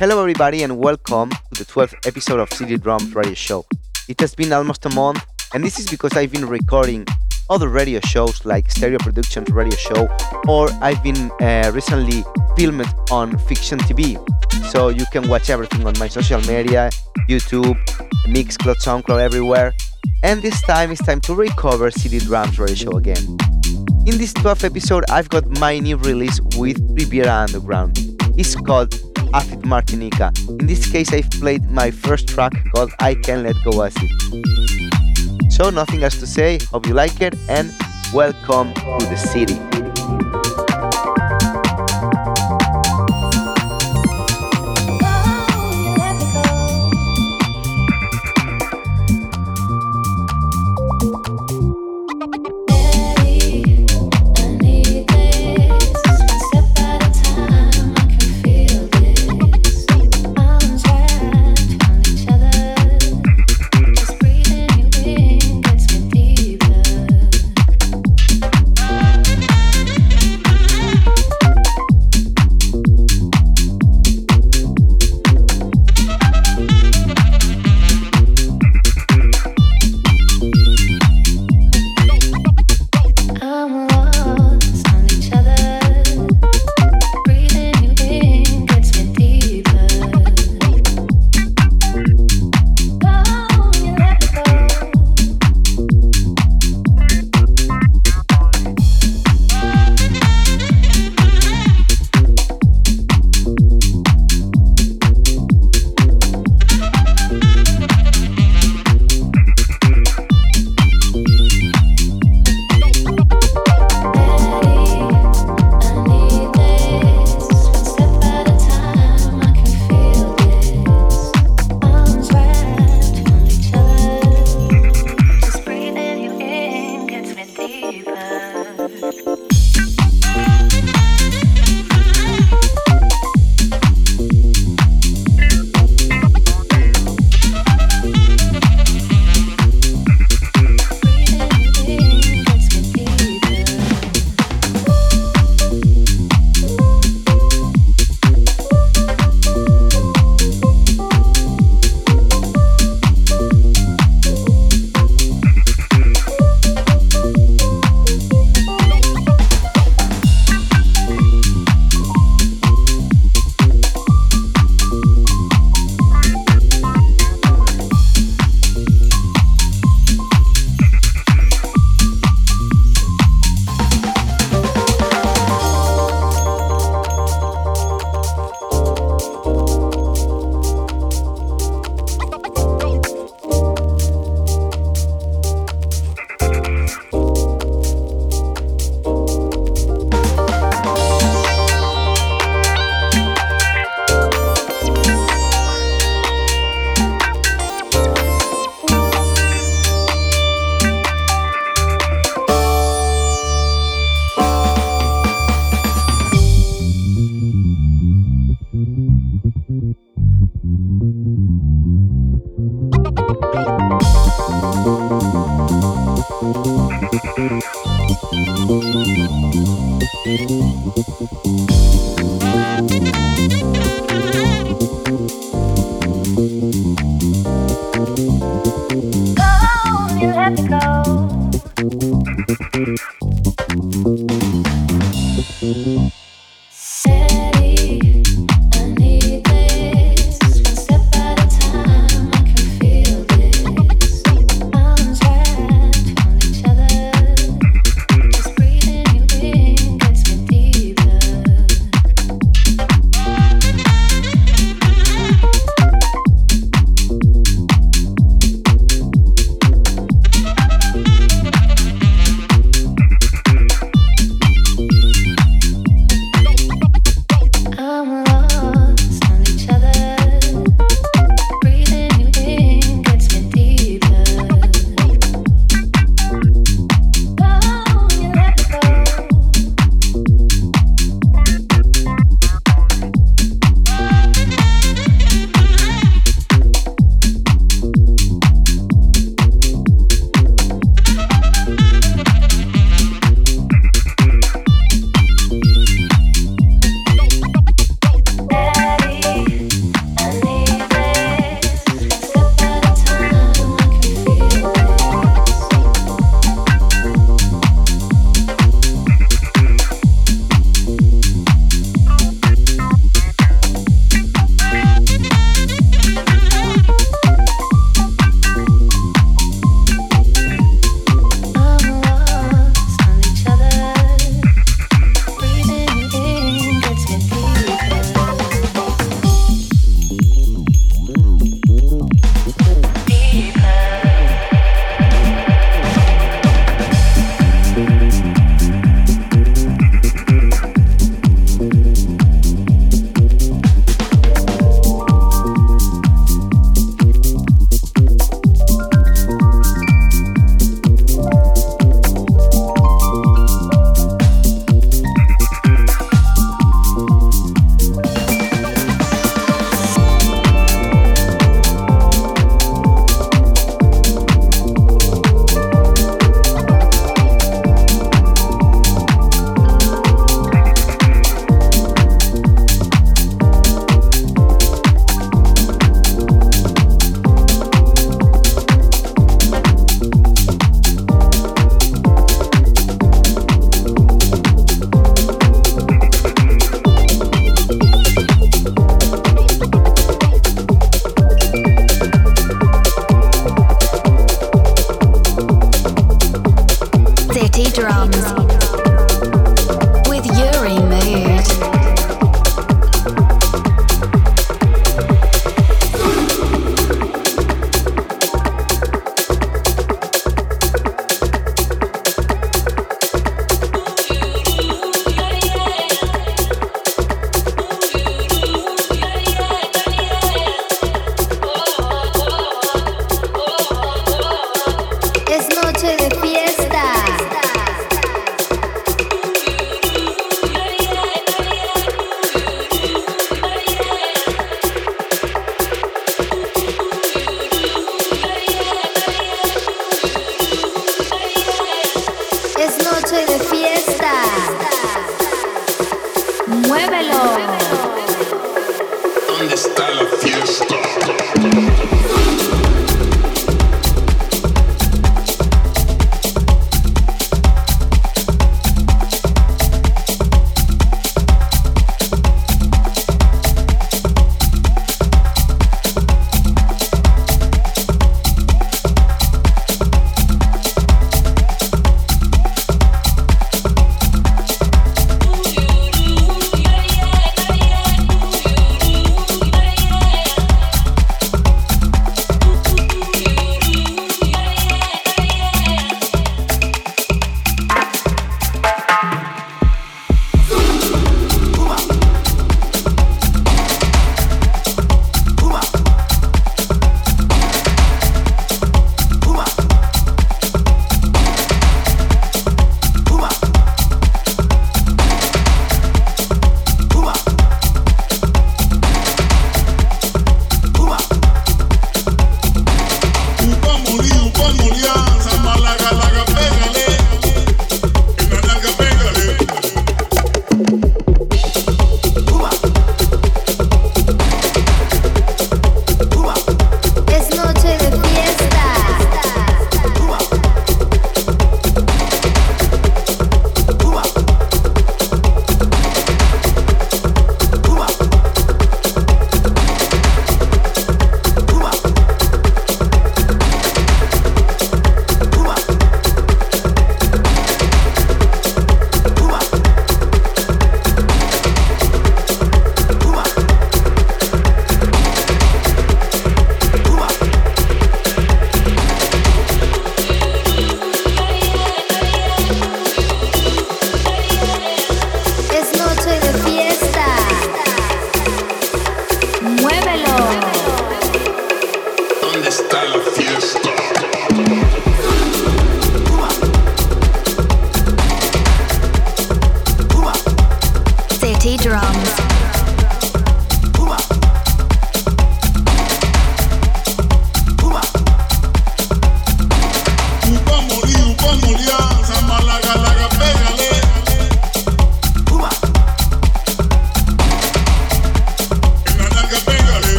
Hello, everybody, and welcome to the 12th episode of City Drums Radio Show. It has been almost a month, and this is because I've been recording other radio shows like Stereo Productions Radio Show, or I've been uh, recently filmed on Fiction TV. So you can watch everything on my social media, YouTube, Mixcloud, SoundCloud, everywhere. And this time it's time to recover City Drums Radio Show again. In this 12th episode, I've got my new release with Riviera Underground. It's called Afid Martinica. In this case, I've played my first track called I Can Let Go Acid. So, nothing else to say. Hope you like it and welcome to the city.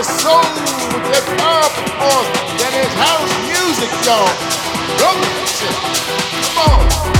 your soul with that powerful that is house music, y'all. Come on.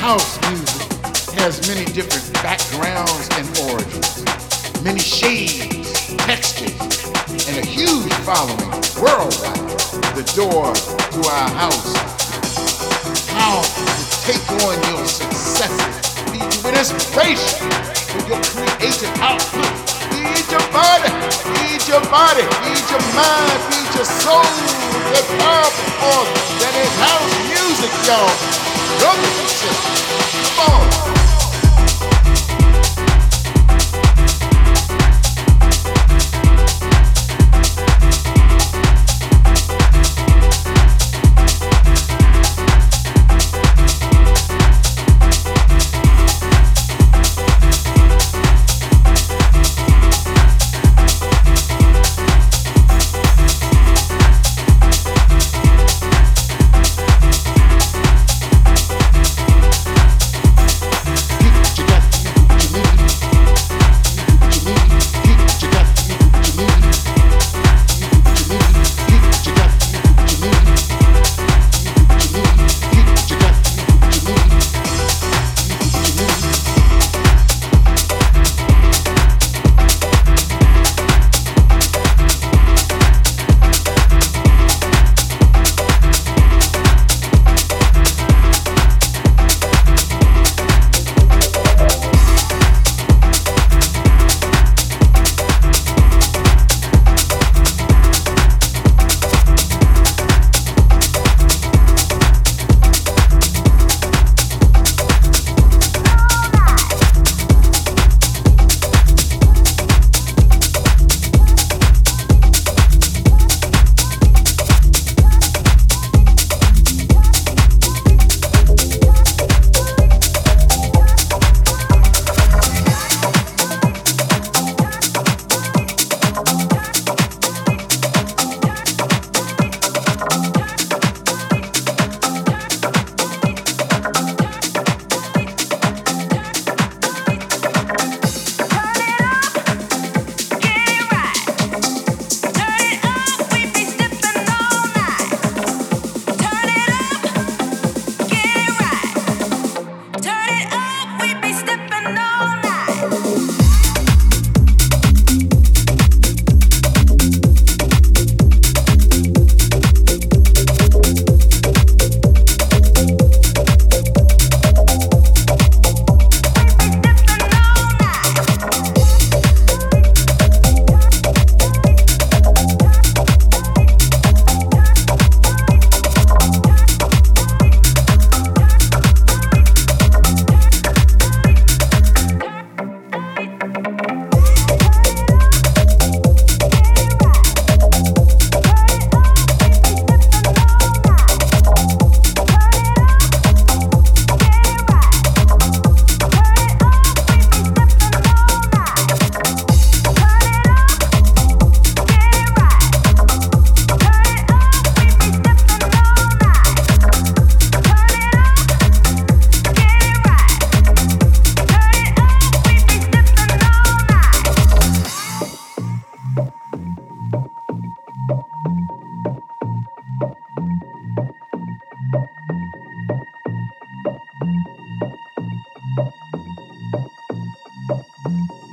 House music has many different backgrounds and origins, many shades, textures, and a huge following worldwide. The door to our house. How to take on your successes. Feed you with inspiration for your creative output. Feed your body, feed your body, feed your mind, feed your soul with powerful force that is house music, y'all. Come on. Tchau.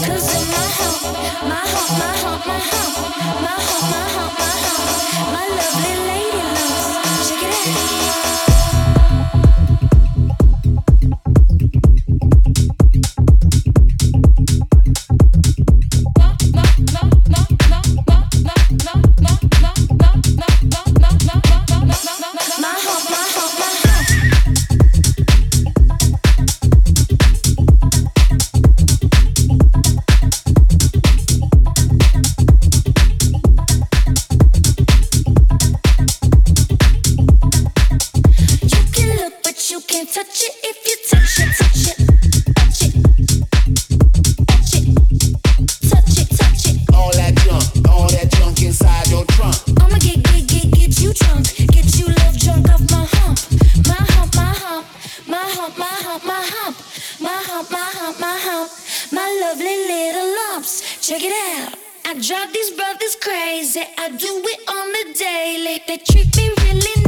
My my you can't touch it if you touch it, touch it. Inside your trunk. I'ma get, get, get, get you drunk. Get you love drunk off my hump. My hump, my hump. My hump, my hump, my hump. My hump, my hump, my hump. My lovely little lumps. Check it out. I drive these brothers crazy. I do it on the daily. They treat me really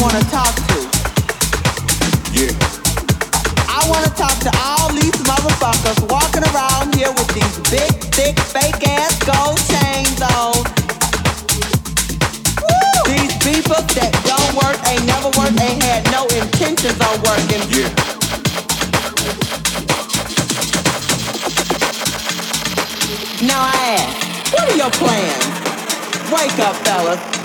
want to talk to. Yeah. I want to talk to all these motherfuckers walking around here with these big, thick, fake ass gold chains on. These people that don't work, ain't never worked, ain't had no intentions on working. Yeah. Now I ask, what are your plans? Wake up, fellas.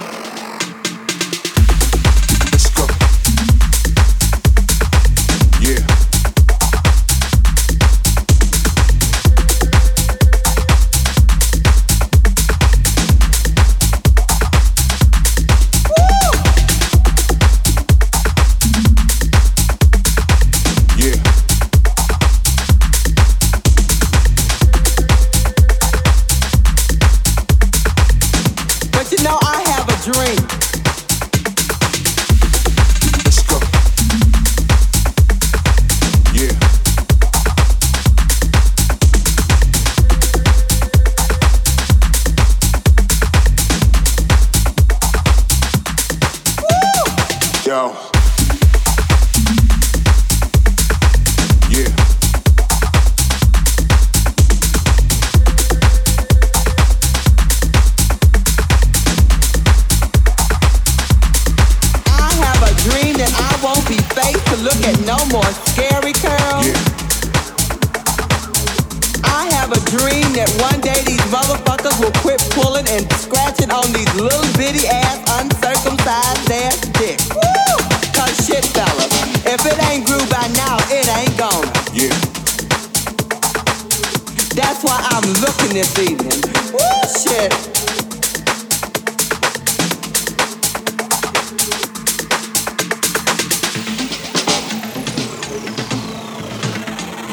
That's why I'm looking this evening. Woo, shit.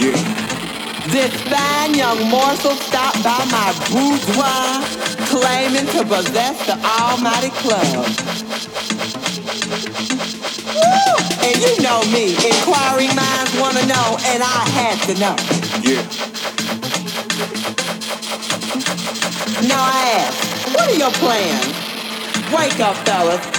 Yeah. This fine young morsel stopped by my boudoir, claiming to possess the almighty club. Woo! And you know me, inquiring minds wanna know, and I had to know. Yeah. What are your plans? Wake up, fellas.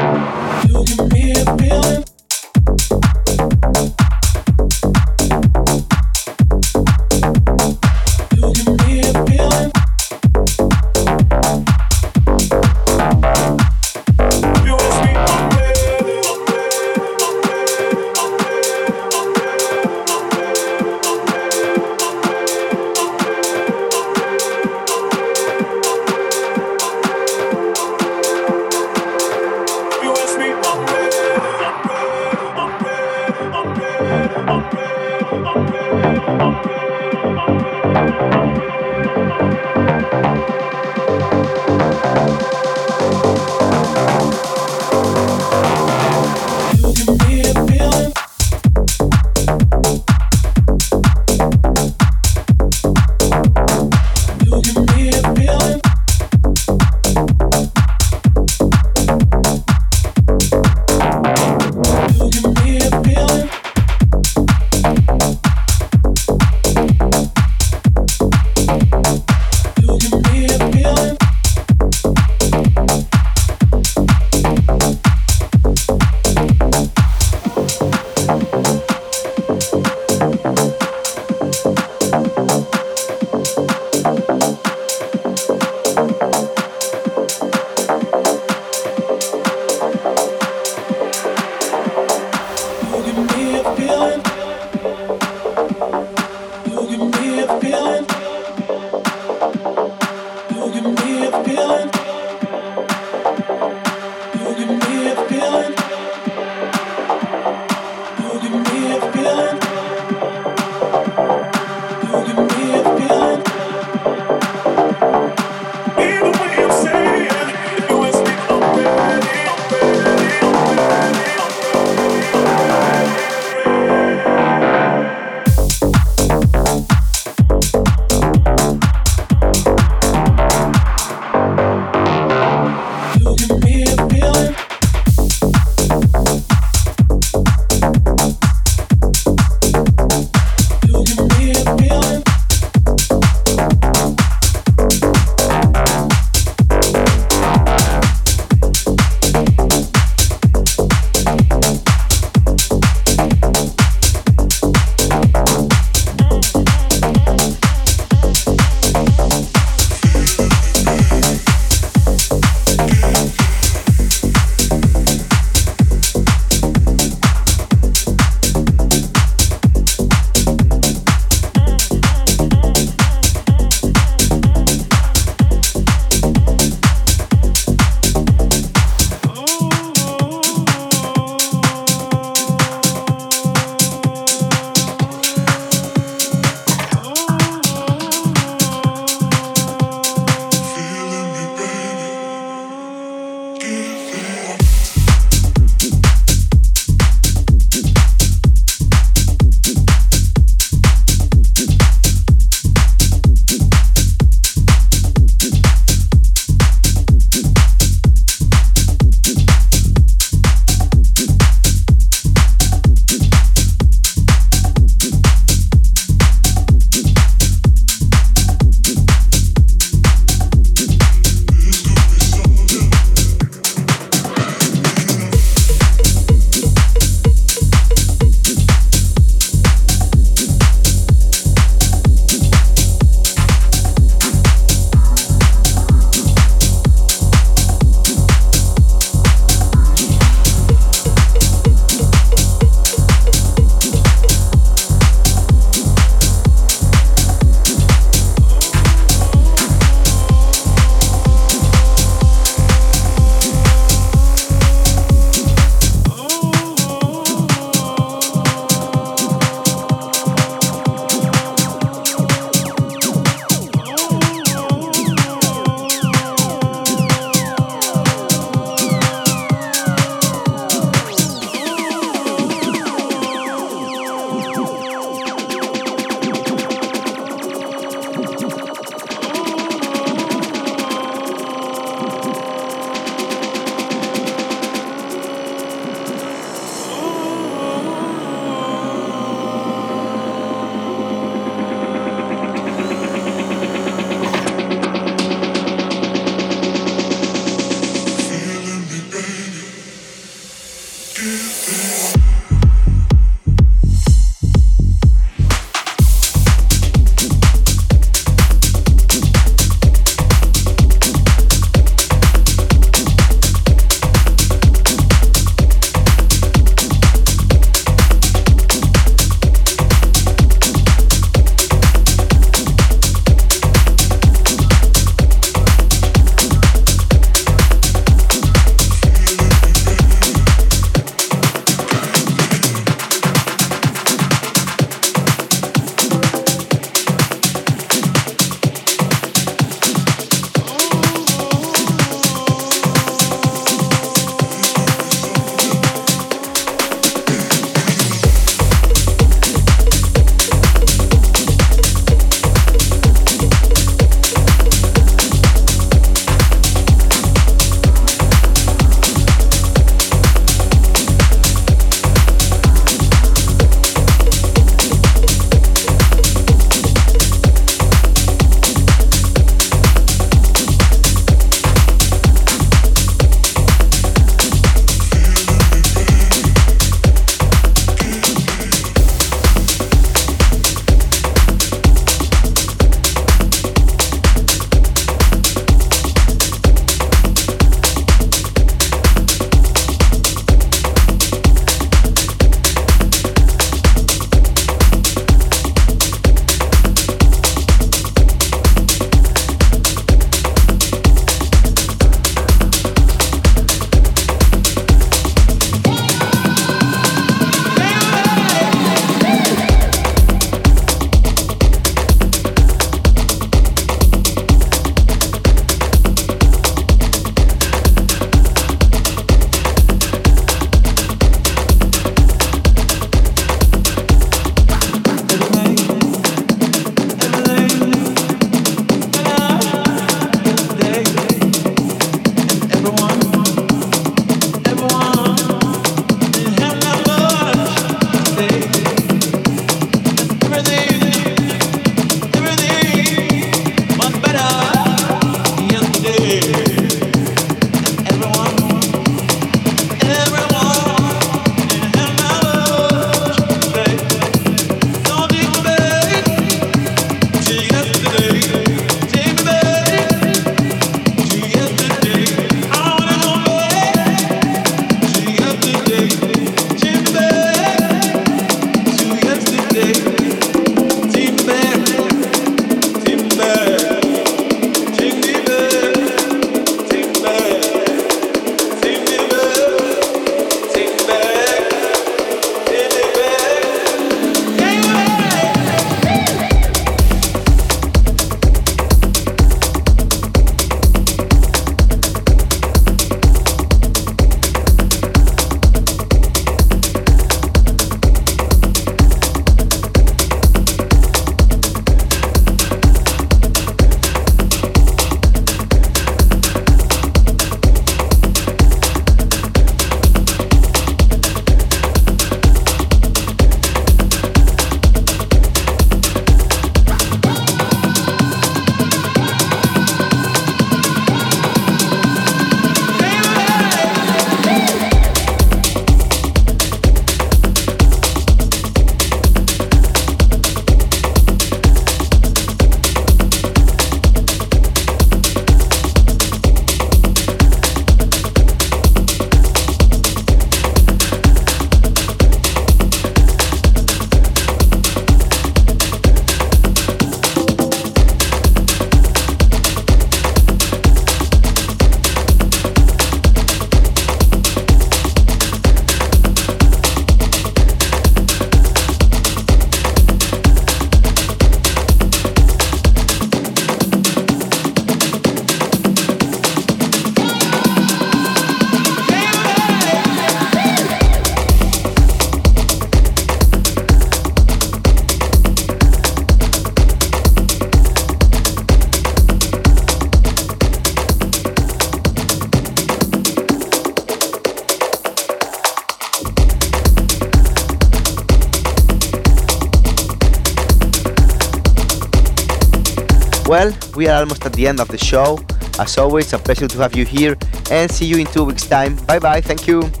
We are almost at the end of the show. As always, a pleasure to have you here and see you in two weeks' time. Bye bye, thank you.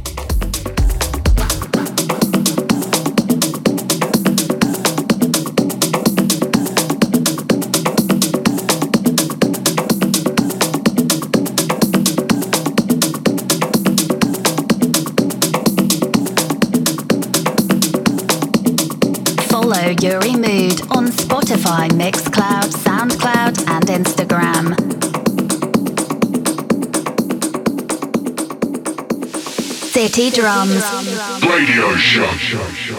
City Drums. Radio Show.